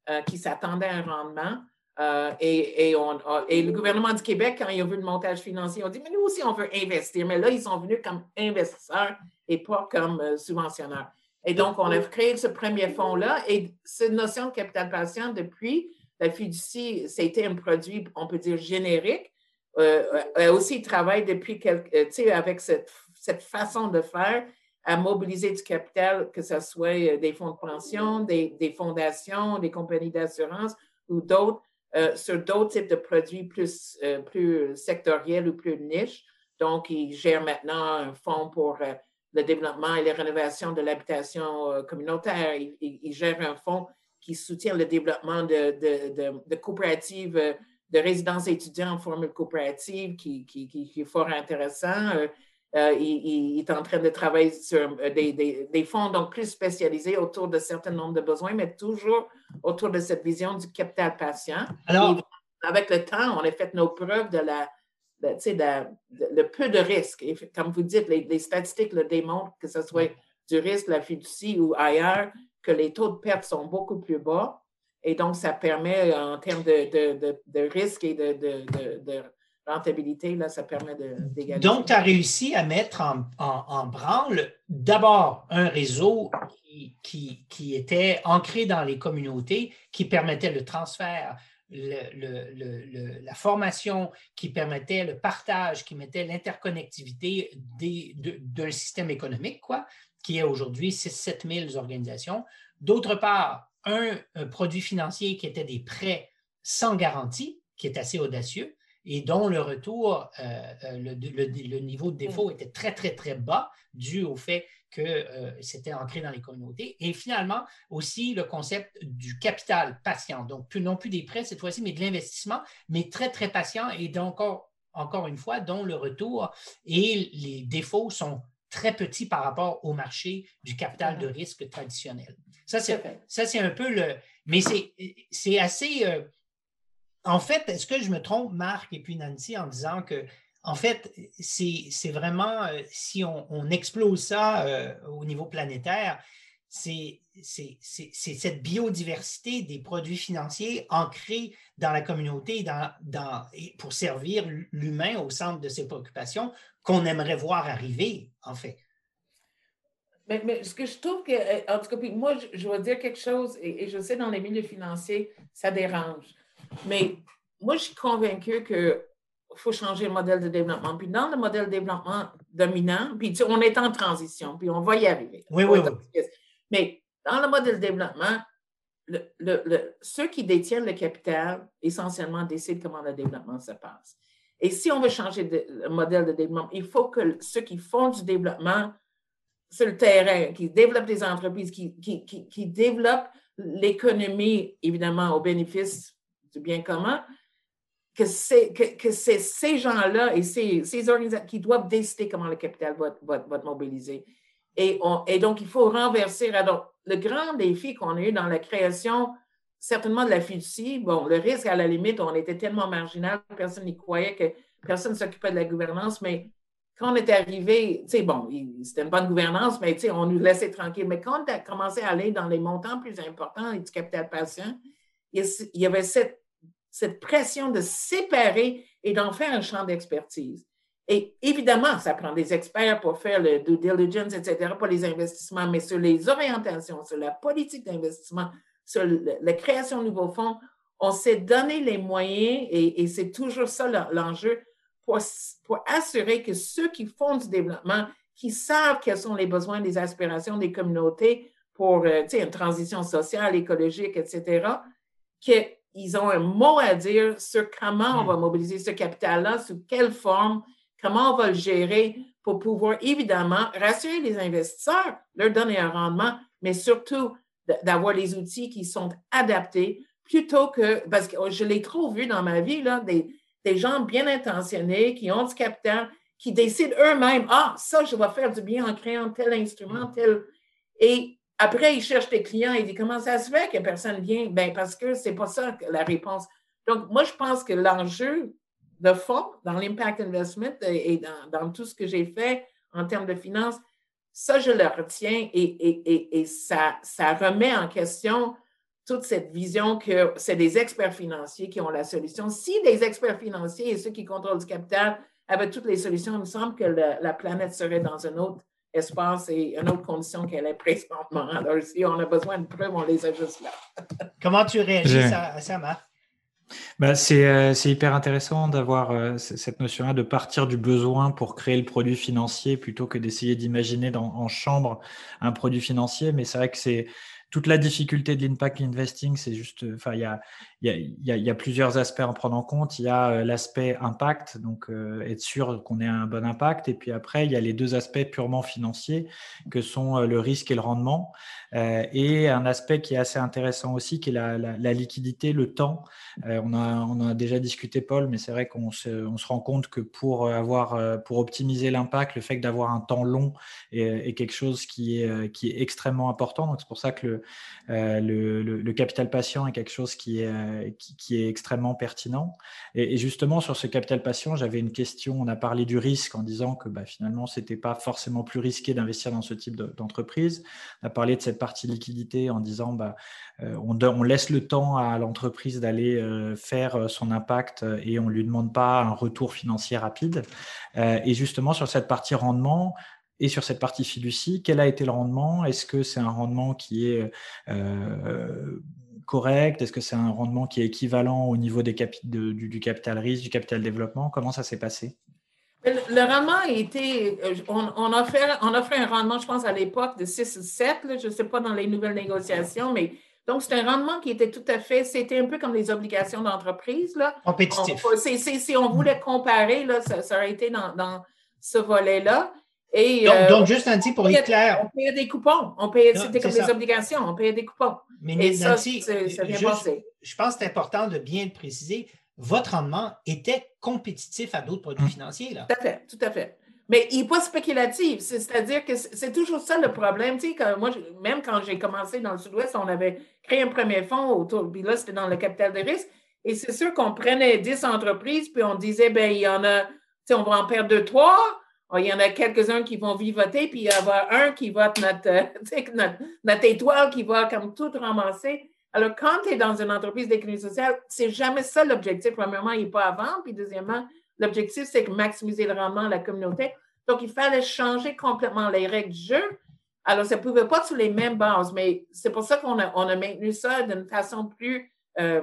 euh, qui s'attendaient à un rendement. Euh, et, le gouvernement du Québec, quand il a vu le montage financier, on dit, mais nous aussi, on veut investir. Mais là, ils sont venus comme investisseurs et pas comme subventionneurs. Et donc, on a créé ce premier fonds-là. Et cette notion de capital patient, depuis, la fiducie, c'était un produit, on peut dire, générique euh, euh, aussi, il travaille depuis quelques, euh, avec cette, cette, façon de faire à mobiliser du capital, que ce soit des fonds de pension, des, des fondations, des compagnies d'assurance ou d'autres, sur d'autres types de produits plus, plus sectoriels ou plus niches. Donc, il gère maintenant un fonds pour le développement et la rénovation de l'habitation communautaire. Il, il, gère un fonds qui soutient le développement de, de, de, de coopératives de résidence étudiante en formule coopérative qui, qui, qui, est fort intéressant. Euh, euh, il, est en train de travailler sur euh, des, des, des, fonds donc plus spécialisés autour de certains nombres de besoins, mais toujours autour de cette vision du capital patient. Alors, avec le temps, on a fait nos preuves de la, le peu de risques. comme vous dites, les, les, statistiques le démontrent, que ce soit du risque, la fiducie ou ailleurs, que les taux de perte sont beaucoup plus bas. Et donc, ça permet, en termes de, de, de, risque et de, rentabilité, là, ça permet d'égaliser. Donc, tu as réussi à mettre en, en, branle d'abord un réseau qui, qui, était ancré dans les communautés, qui permettait le transfert, le, la formation, qui permettait le partage, qui mettait l'interconnectivité d'un système économique, quoi, qui est aujourd'hui 6-7 000 organisations. D'autre part, un, produit financier qui était des prêts sans garantie, qui est assez audacieux, et dont le retour, euh, euh, le, niveau de défaut était très, très, très bas, dû au fait que euh, c'était ancré dans les communautés. Et finalement, aussi le concept du capital patient. Donc, plus, non plus des prêts cette fois-ci, mais de l'investissement, mais très, très patient et donc, encore, encore une fois, dont le retour et les défauts sont très petits par rapport au marché du capital de risque traditionnel. Ça, c'est un peu le. Mais c'est assez. Euh, en fait, est-ce que je me trompe, Marc et puis Nancy, en disant que, en fait, c'est vraiment, euh, si on, explose ça euh, au niveau planétaire, c'est cette biodiversité des produits financiers ancrés dans la communauté dans, pour servir l'humain au centre de ses préoccupations qu'on aimerait voir arriver, en fait. Mais, ce que je trouve que, euh, en tout cas, moi, je, je, vais dire quelque chose, et, je sais dans les milieux financiers, ça dérange. Mais moi, je suis convaincue qu'il faut changer le modèle de développement. Puis dans le modèle de développement dominant, puis on est en transition, puis on va y arriver. Oui, oui, oui. Mais dans le modèle de développement, le, ceux qui détiennent le capital, essentiellement, décident comment le développement se passe. Et si on veut changer le modèle de développement, il faut que ceux qui font du développement sur le terrain, qui développent des entreprises, qui, qui, qui, développent l'économie, évidemment, au bénéfice du bien commun, que c'est que, que ces gens-là et ces, ces organisations qui doivent décider comment le capital va, va, va être mobilisé. Et, on, et, donc, il faut renverser. Alors, le grand défi qu'on a eu dans la création, certainement de la fiducie, bon, le risque, à la limite, on était tellement marginal, personne n'y croyait que personne ne s'occupait de la gouvernance, mais quand on est arrivé, tu sais, bon, c'était une bonne gouvernance, mais tu sais, on nous laissait tranquille. Mais quand on a commencé à aller dans les montants plus importants et du capital patient, il y avait cette, cette pression de séparer et d'en faire un champ d'expertise. Et évidemment, ça prend des experts pour faire le due diligence, etc., pour les investissements, mais sur les orientations, sur la politique d'investissement, sur la création de nouveaux fonds, on s'est donné les moyens et, c'est toujours ça l'enjeu pour, pour, assurer que ceux qui font du développement, qui savent quels sont les besoins, les aspirations des communautés pour euh, une transition sociale, écologique, etc., qu'ils ils ont un mot à dire sur comment on va mobiliser ce capital-là, sous quelle forme, comment on va le gérer pour pouvoir évidemment rassurer les investisseurs, leur donner un rendement, mais surtout d'avoir les outils qui sont adaptés plutôt que, parce que je l'ai trop vu dans ma vie, là, des, des gens bien intentionnés qui ont du capital, qui décident eux-mêmes, ah, ça, je vais faire du bien en créant tel instrument, tel. Et après, ils cherchent des clients et disent, comment ça se fait que personne vient? Ben, parce que c'est pas ça la réponse. Donc, moi, je pense que l'enjeu de fond dans l'impact investment et dans, tout ce que j'ai fait en termes de finances, ça, je le retiens et, ça, remet en question toute cette vision que c'est des experts financiers qui ont la solution. Si les experts financiers et ceux qui contrôlent du capital avaient toutes les solutions, il me semble que la planète serait dans un autre espace et une autre condition qu'elle est présentement. Alors, si on a besoin de preuves, on les a juste là. *laughs* Comment tu réagis à ça, Marc? Bah, euh, c'est hyper intéressant d'avoir euh, cette notion-là de partir du besoin pour créer le produit financier plutôt que d'essayer d'imaginer en chambre un produit financier. Mais c'est vrai que c'est toute la difficulté de l'impact investing, c'est juste, enfin, il y a, plusieurs aspects à prendre en compte. Il y a euh, l'aspect impact, donc euh, être sûr qu'on ait un bon impact. Et puis après, il y a les deux aspects purement financiers, que sont euh, le risque et le rendement. et un aspect qui est assez intéressant aussi, qui est la, liquidité, le temps. on, a, on a déjà discuté, Paul, mais c'est vrai qu'on se, rend compte que pour avoir, pour optimiser l'impact, le fait d'avoir un temps long est, est, quelque chose qui est, qui est extrêmement important. Donc c'est pour ça que le, le, le, capital patient est quelque chose qui est euh, extrêmement pertinent. Et, justement, sur ce capital patient, j'avais une question. On a parlé du risque en disant que bah, finalement, ce n'était pas forcément plus risqué d'investir dans ce type d'entreprise. On a parlé de cette partie liquidité en disant bah, euh, on, laisse le temps à l'entreprise d'aller euh, faire son impact et on ne lui demande pas un retour financier rapide. et justement, sur cette partie rendement, et sur cette partie fiducie, quel a été le rendement? Est-ce que c'est un rendement qui est correct? Est-ce que c'est un rendement qui est équivalent au niveau des du, capital risque, du capital développement? Comment ça s'est passé? Le, rendement a été, euh, on, on, offrait, on offrait un rendement, je pense, à l'époque de 6 ou 7, je ne sais pas dans les nouvelles négociations, mais donc c'est un rendement qui était tout à fait, c'était un peu comme les obligations d'entreprise. Compétitif. si on voulait comparer, là, ça, aurait été dans, dans ce volet-là. Et, donc, euh, donc, juste un petit pour être clair. On payait des coupons. On payait, c'était comme des obligations. On payait des coupons. Mais ça, Je pense que c'est important de bien le préciser. Votre rendement était compétitif à d'autres produits hum. financiers. Là. Tout à fait, tout à fait. Mais il n'est pas spéculatif. C'est-à-dire que c'est toujours ça le problème. Tu sais, moi, même quand j'ai commencé dans le Sud-Ouest, on avait créé un premier fonds autour, puis là, c'était dans le capital de risque. Et c'est sûr qu'on prenait 10 entreprises, puis on disait, ben il y en a, tu sais, on va en perdre deux, trois. Oh, il y en a quelques-uns qui vont vivoter, puis il y avoir un qui va être *laughs* notre, notre, étoile qui va comme tout ramasser. Alors, quand tu es dans une entreprise d'économie sociale, c'est jamais ça l'objectif. Premièrement, il n'est pas à vendre, puis deuxièmement, l'objectif, c'est de maximiser le rendement de la communauté. Donc, il fallait changer complètement les règles du jeu. Alors, ça ne pouvait pas sur les mêmes bases, mais c'est pour ça qu'on a, on a maintenu ça d'une façon plus euh,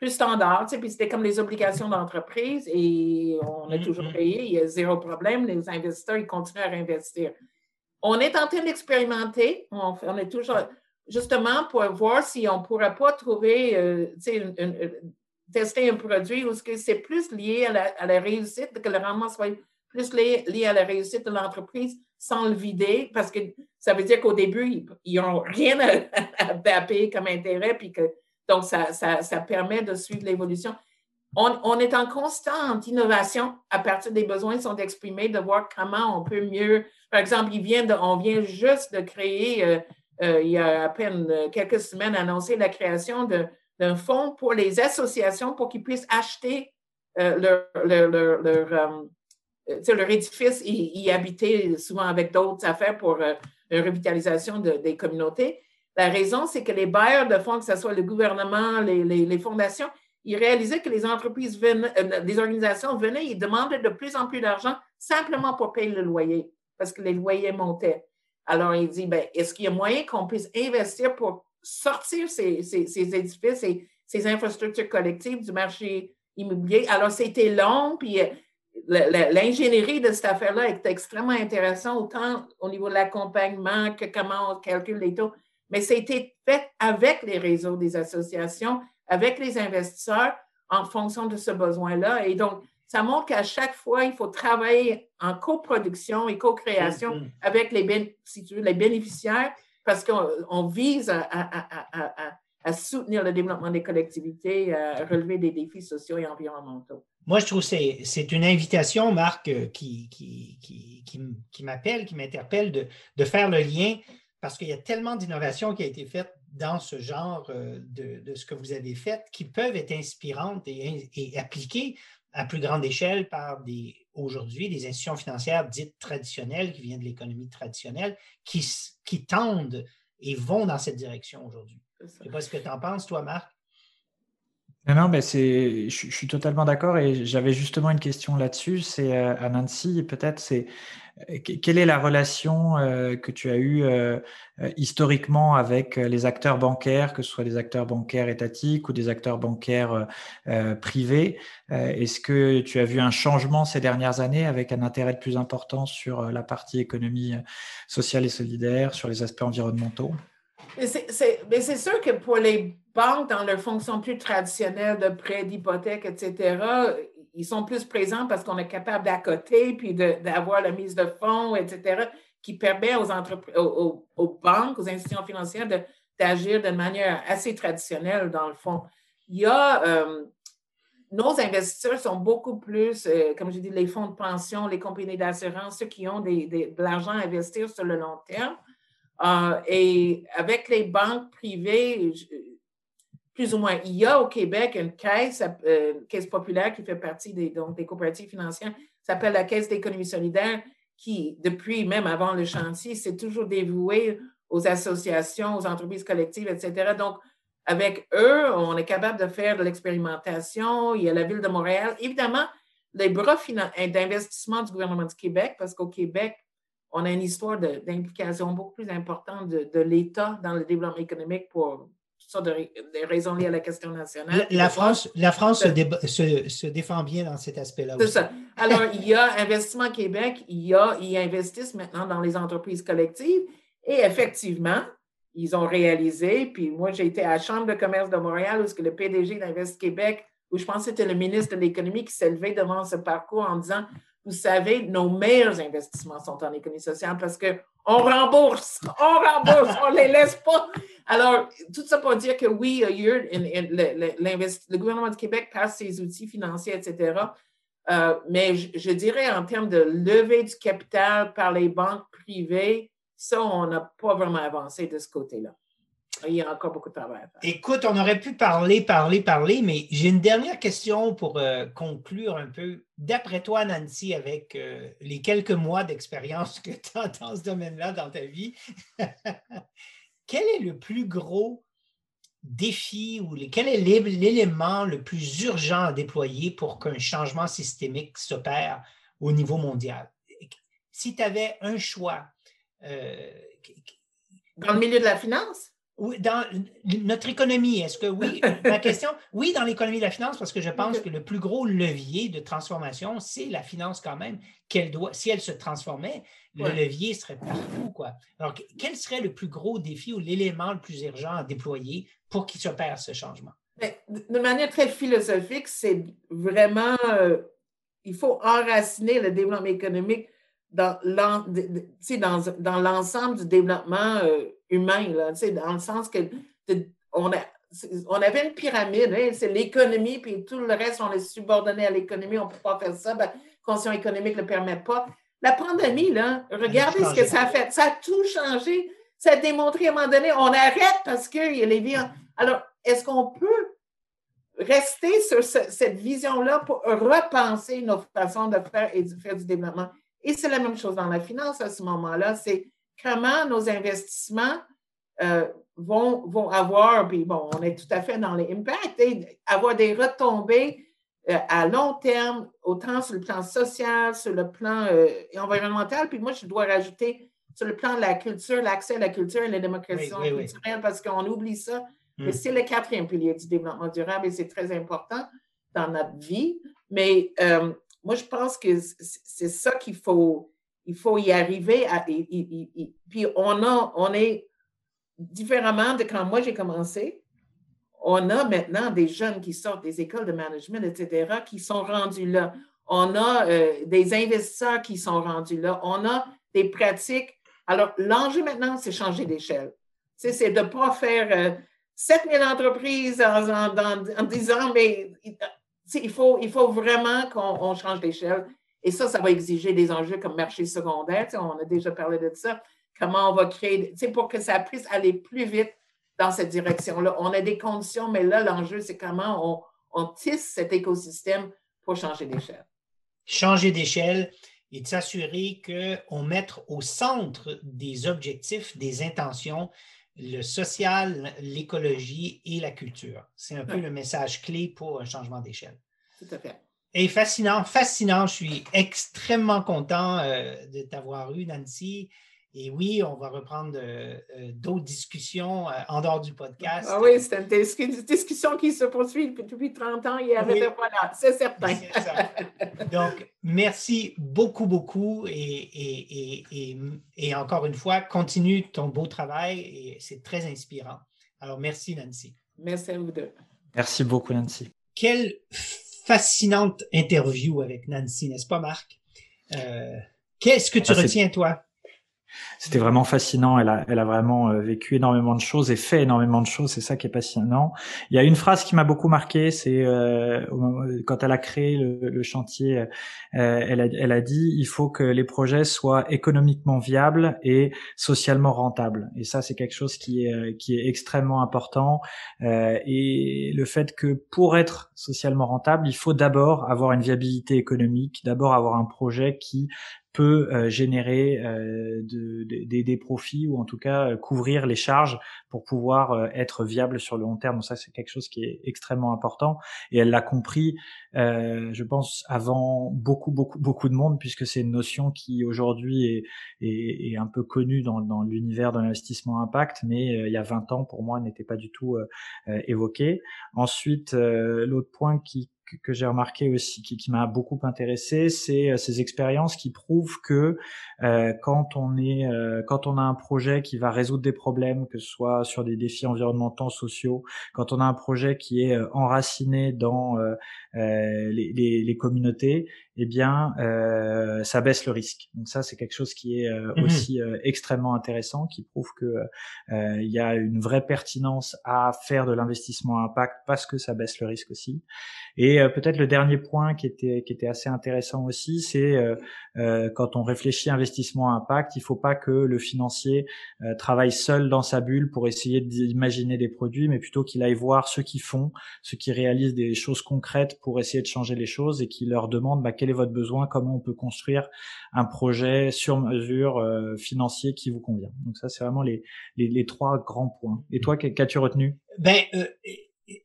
plus standard, tu sais, puis c'était comme les obligations d'entreprise et on a toujours mm-hmm. payé, il y a zéro problème, les investisseurs, ils continuent à réinvestir. On est en train d'expérimenter, on, on, est toujours, justement, pour voir si on ne pourrait pas trouver, euh, tu sais, tester un produit où c'est plus lié à la, à la, réussite, que le rendement soit plus lié, lié à la réussite de l'entreprise sans le vider, parce que ça veut dire qu'au début, ils n'ont rien à, *laughs* à, payer comme intérêt, puis que donc, ça, ça, permet de suivre l'évolution. On, est en constante innovation à partir des besoins qui sont exprimés, de voir comment on peut mieux. Par exemple, on vient juste de créer, euh, euh, il y a à peine quelques semaines, annoncer la création d'un fonds pour les associations pour qu'ils puissent acheter euh, leur, leur, leur, édifice et y habiter souvent avec d'autres affaires pour une revitalisation des communautés. La raison, c'est que les bailleurs de fonds, que ce soit le gouvernement, les, fondations, ils réalisaient que les entreprises, venaient, euh, les organisations venaient et demandaient de plus en plus d'argent simplement pour payer le loyer, parce que les loyers montaient. Alors, il dit, ben, est-ce qu'il y a moyen qu'on puisse investir pour sortir ces, édifices et ces infrastructures collectives du marché immobilier? Alors, c'était long, puis euh, l'ingénierie de cette affaire-là est extrêmement intéressante, autant au niveau de l'accompagnement que comment on calcule les taux. Mais ça a été fait avec les réseaux des associations, avec les investisseurs, en fonction de ce besoin-là. Et donc, ça montre qu'à chaque fois, il faut travailler en coproduction et co-création mm-hmm. avec les, les bénéficiaires parce qu'on vise à, soutenir le développement des collectivités, à relever des défis sociaux et environnementaux. Moi, je trouve que c'est une invitation, Marc, euh, qui, qui, qui, m'appelle, qui m'interpelle de, de, faire le lien parce qu'il y a tellement d'innovations qui a été faites dans ce genre euh, de, de, ce que vous avez fait qui peuvent être inspirantes et, et appliquées à plus grande échelle par des aujourd'hui des institutions financières dites traditionnelles qui viennent de l'économie traditionnelle qui, qui tendent et vont dans cette direction aujourd'hui. Je ne sais pas ce que tu en penses, toi, Marc. Non, non, mais c'est, je, suis totalement d'accord et j'avais justement une question là-dessus. C'est euh, à Nancy, peut-être, c'est euh, quelle est la relation euh, que tu as eue historiquement avec les acteurs bancaires, que ce soit des acteurs bancaires étatiques ou des acteurs bancaires privés? Est-ce que tu as vu un changement ces dernières années avec un intérêt de plus important sur la partie économie sociale et solidaire, sur les aspects environnementaux? Mais c'est sûr que pour les banques, dans leur fonction plus traditionnelle de prêt, d'hypothèque, etc., ils sont plus présents parce qu'on est capable d'accoter puis d'avoir la mise de fonds, etc., qui permet aux, aux, aux, banques, aux institutions financières d'agir de, manière assez traditionnelle, dans le fond. Il y a. Euh, nos investisseurs sont beaucoup plus, euh, comme je dis, les fonds de pension, les compagnies d'assurance, ceux qui ont de l'argent à investir sur le long terme. Euh, et avec les banques privées, plus ou moins, il y a au Québec une caisse, euh, caisse populaire qui fait partie des, donc, des coopératives financières, s'appelle la Caisse d'économie solidaire, qui, depuis même avant le chantier, s'est toujours dévouée aux associations, aux entreprises collectives, etc. Donc, avec eux, on est capable de faire de l'expérimentation. Il y a la Ville de Montréal. Évidemment, les bras d'investissement du gouvernement du Québec, parce qu'au Québec, on a une histoire d'implication beaucoup plus importante de, l'État dans le développement économique pour sortes de, raisons liées à la question nationale. La, France, la France se, défend bien dans cet aspect-là C'est ça. Alors, il y a Investissement Québec, il y a, ils investissent maintenant dans les entreprises collectives et effectivement, ils ont réalisé, puis moi, j'ai été à la Chambre de commerce de Montréal où le PDG d'Invest Québec, où je pense que c'était le ministre de l'Économie qui s'est levé devant ce parcours en disant vous savez, nos meilleurs investissements sont en économie sociale parce qu'on rembourse, on rembourse, on les laisse pas. Alors, tout ça pour dire que oui, le, gouvernement du Québec passe ses outils financiers, etc. Euh, mais je, dirais en termes de levée du capital par les banques privées, ça, on n'a pas vraiment avancé de ce côté-là. Il y a encore beaucoup de travail à faire. Écoute, on aurait pu parler, parler, parler, mais j'ai une dernière question pour euh, conclure un peu. D'après toi, Nancy, avec euh, les quelques mois d'expérience que tu as dans ce domaine-là dans ta vie, *laughs* quel est le plus gros défi ou quel est l'élément le plus urgent à déployer pour qu'un changement systémique s'opère au niveau mondial? Si tu avais un choix. Euh, dans le milieu de la finance? Dans notre économie, est-ce que oui? *laughs* Ma question, oui, dans l'économie de la finance, parce que je pense que le plus gros levier de transformation, c'est la finance quand même, qu'elle doit, si elle se transformait, le levier serait partout, quoi. Alors, quel serait le plus gros défi ou l'élément le plus urgent à déployer pour qu'il s'opère ce changement? Ben, de manière très philosophique, c'est vraiment, euh, il faut enraciner le développement économique dans l'ensemble du développement euh, humain, là, dans le sens que on, a, on avait une pyramide, hein, c'est l'économie, puis tout le reste, on est subordonné à l'économie, on ne peut pas faire ça, la ben, condition économique ne le permet pas. La pandémie, là, regardez ce que ça a fait. Ça a tout changé. Ça a démontré à un moment donné, on arrête parce qu'il y a les vies. Alors, est-ce qu'on peut rester sur cette vision-là pour repenser nos façons de faire et de faire du développement? Et c'est la même chose dans la finance à ce moment-là. C'est comment nos investissements euh, vont, vont avoir, puis bon, on est tout à fait dans les impacts, avoir des retombées euh, à long terme, autant sur le plan social, sur le plan euh, environnemental, puis moi, je dois rajouter sur le plan de la culture, l'accès à la culture et la démocratie culturelle, parce qu'on oublie ça. Hmm. Mais c'est le quatrième pilier du développement durable et c'est très important dans notre vie. Mais moi, je pense que c'est ça qu'il faut, il faut y arriver. À, puis on, a, on est différemment de quand moi j'ai commencé, on a maintenant des jeunes qui sortent des écoles de management, etc., qui sont rendus là. On a euh, des investisseurs qui sont rendus là. On a des pratiques. Alors, l'enjeu maintenant, c'est changer d'échelle. C'est de ne pas faire 7000 euh, entreprises en, en, disant, mais il faut, il faut vraiment qu'on change d'échelle. Et ça, ça va exiger des enjeux comme marché secondaire. On a déjà parlé de ça. Comment on va créer, pour que ça puisse aller plus vite dans cette direction-là. On a des conditions, mais là, l'enjeu, c'est comment on, tisse cet écosystème pour changer d'échelle. Changer d'échelle et de s'assurer qu'on mette au centre des objectifs, des intentions, le social, l'écologie et la culture. C'est un peu le message clé pour un changement d'échelle. Tout à fait. Et fascinant, fascinant. Je suis extrêmement content euh, de t'avoir eu, Nancy. Et oui, on va reprendre euh, euh, d'autres discussions en dehors du podcast. Ah oui, c'est une, discussion qui se poursuit depuis 30 ans. Et oui. voilà, c'est certain. Donc, merci beaucoup, beaucoup. Et, et, et, encore une fois, continue ton beau travail et c'est très inspirant. Alors, merci, Nancy. Merci à vous deux. Merci beaucoup, Nancy. Quelle fascinante interview avec Nancy, n'est-ce pas, Marc? Euh, qu'est-ce que tu ah, retiens, toi? C'était vraiment fascinant. Elle a, elle a vraiment euh, vécu énormément de choses et fait énormément de choses. C'est ça qui est passionnant. Il y a une phrase qui m'a beaucoup marqué. C'est euh, quand elle a créé le, chantier, euh, elle, a, elle a dit il faut que les projets soient économiquement viables et socialement rentables. Et ça, c'est quelque chose qui est qui est extrêmement important. et le fait que pour être socialement rentable, il faut d'abord avoir une viabilité économique, d'abord avoir un projet qui peut euh, générer euh, des profits ou en tout cas euh, couvrir les charges pour pouvoir être viable sur le long terme. Donc ça, c'est quelque chose qui est extrêmement important et elle l'a compris, je pense, avant beaucoup, beaucoup, beaucoup de monde puisque c'est une notion qui aujourd'hui est, est, est, un peu connue dans, dans l'univers de l'investissement impact, mais il y a 20 ans, pour moi, n'était pas du tout évoqué. Ensuite, l'autre point qui que j'ai remarqué aussi, qui, qui m'a beaucoup intéressé, c'est euh, ces expériences qui prouvent que euh, quand on est, euh, quand on a un projet qui va résoudre des problèmes, que ce soit sur des défis environnementaux, sociaux, quand on a un projet qui est enraciné dans les, les, les, communautés, eh bien, euh, ça baisse le risque. Donc ça, c'est quelque chose qui est euh, mmh aussi euh, extrêmement intéressant, qui prouve que il y a une vraie pertinence à faire de l'investissement à impact parce que ça baisse le risque aussi. Et peut-être le dernier point qui était qui était assez intéressant aussi, c'est quand on réfléchit à investissement à impact, il faut pas que le financier travaille seul dans sa bulle pour essayer d'imaginer des produits, mais plutôt qu'il aille voir ceux qui font, ceux qui réalisent des choses concrètes pour essayer de changer les choses et qui leur demande bah, quel votre besoin, comment on peut construire un projet sur mesure euh, financier qui vous convient. Donc ça, c'est vraiment les, les, trois grands points. Et toi, qu'as-tu retenu? Ben, euh,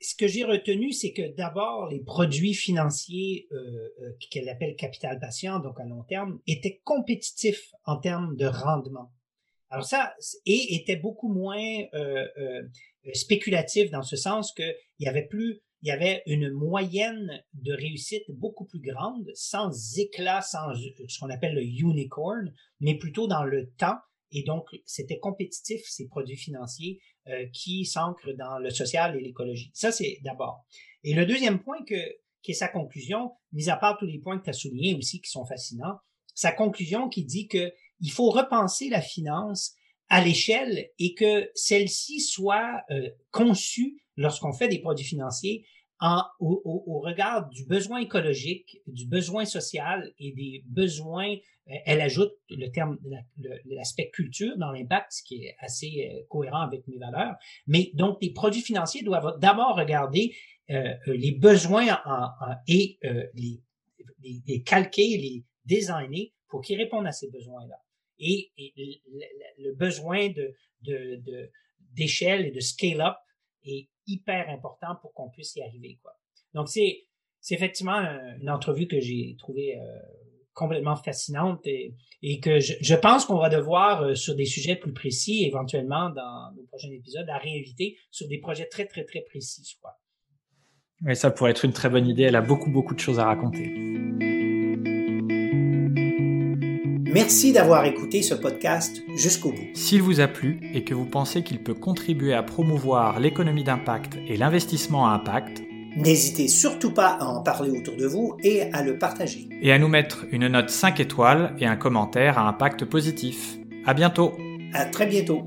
ce que j'ai retenu, c'est que d'abord, les produits financiers euh, qu'elle appelle capital patient, donc à long terme, étaient compétitifs en termes de rendement. Alors ça, et étaient beaucoup moins spéculatifs dans ce sens qu'il y avait plus il y avait une moyenne de réussite beaucoup plus grande, sans éclat, sans ce qu'on appelle le unicorn, mais plutôt dans le temps. Et donc, c'était compétitif, ces produits financiers euh, qui s'ancrent dans le social et l'écologie. Ça, c'est d'abord. Et le deuxième point qui est sa conclusion, mis à part tous les points que tu as soulignés aussi qui sont fascinants, sa conclusion qui dit que il faut repenser la finance à l'échelle et que celle-ci soit euh, conçue lorsqu'on fait des produits financiers en, au, au, regard du besoin écologique, du besoin social et des besoins, euh, elle ajoute le terme, l'aspect culture dans l'impact, ce qui est assez euh, cohérent avec mes valeurs. Mais donc, les produits financiers doivent d'abord regarder euh, les besoins en, et les, les, les, calquer, les designer pour qu'ils répondent à ces besoins-là. Et, le, besoin d'échelle et de scale-up est hyper important pour qu'on puisse y arriver. Donc, c'est, effectivement une entrevue que j'ai trouvée euh, complètement fascinante et, que je, je pense qu'on va devoir, euh, sur des sujets plus précis, éventuellement dans nos prochains épisodes, à réinviter sur des projets très, très, très précis. Oui, ça pourrait être une très bonne idée. Elle a beaucoup, beaucoup de choses à raconter. Merci d'avoir écouté ce podcast jusqu'au bout. S'il vous a plu et que vous pensez qu'il peut contribuer à promouvoir l'économie d'impact et l'investissement à impact, n'hésitez surtout pas à en parler autour de vous et à le partager. Et à nous mettre une note 5 étoiles et un commentaire à impact positif. À bientôt. À très bientôt.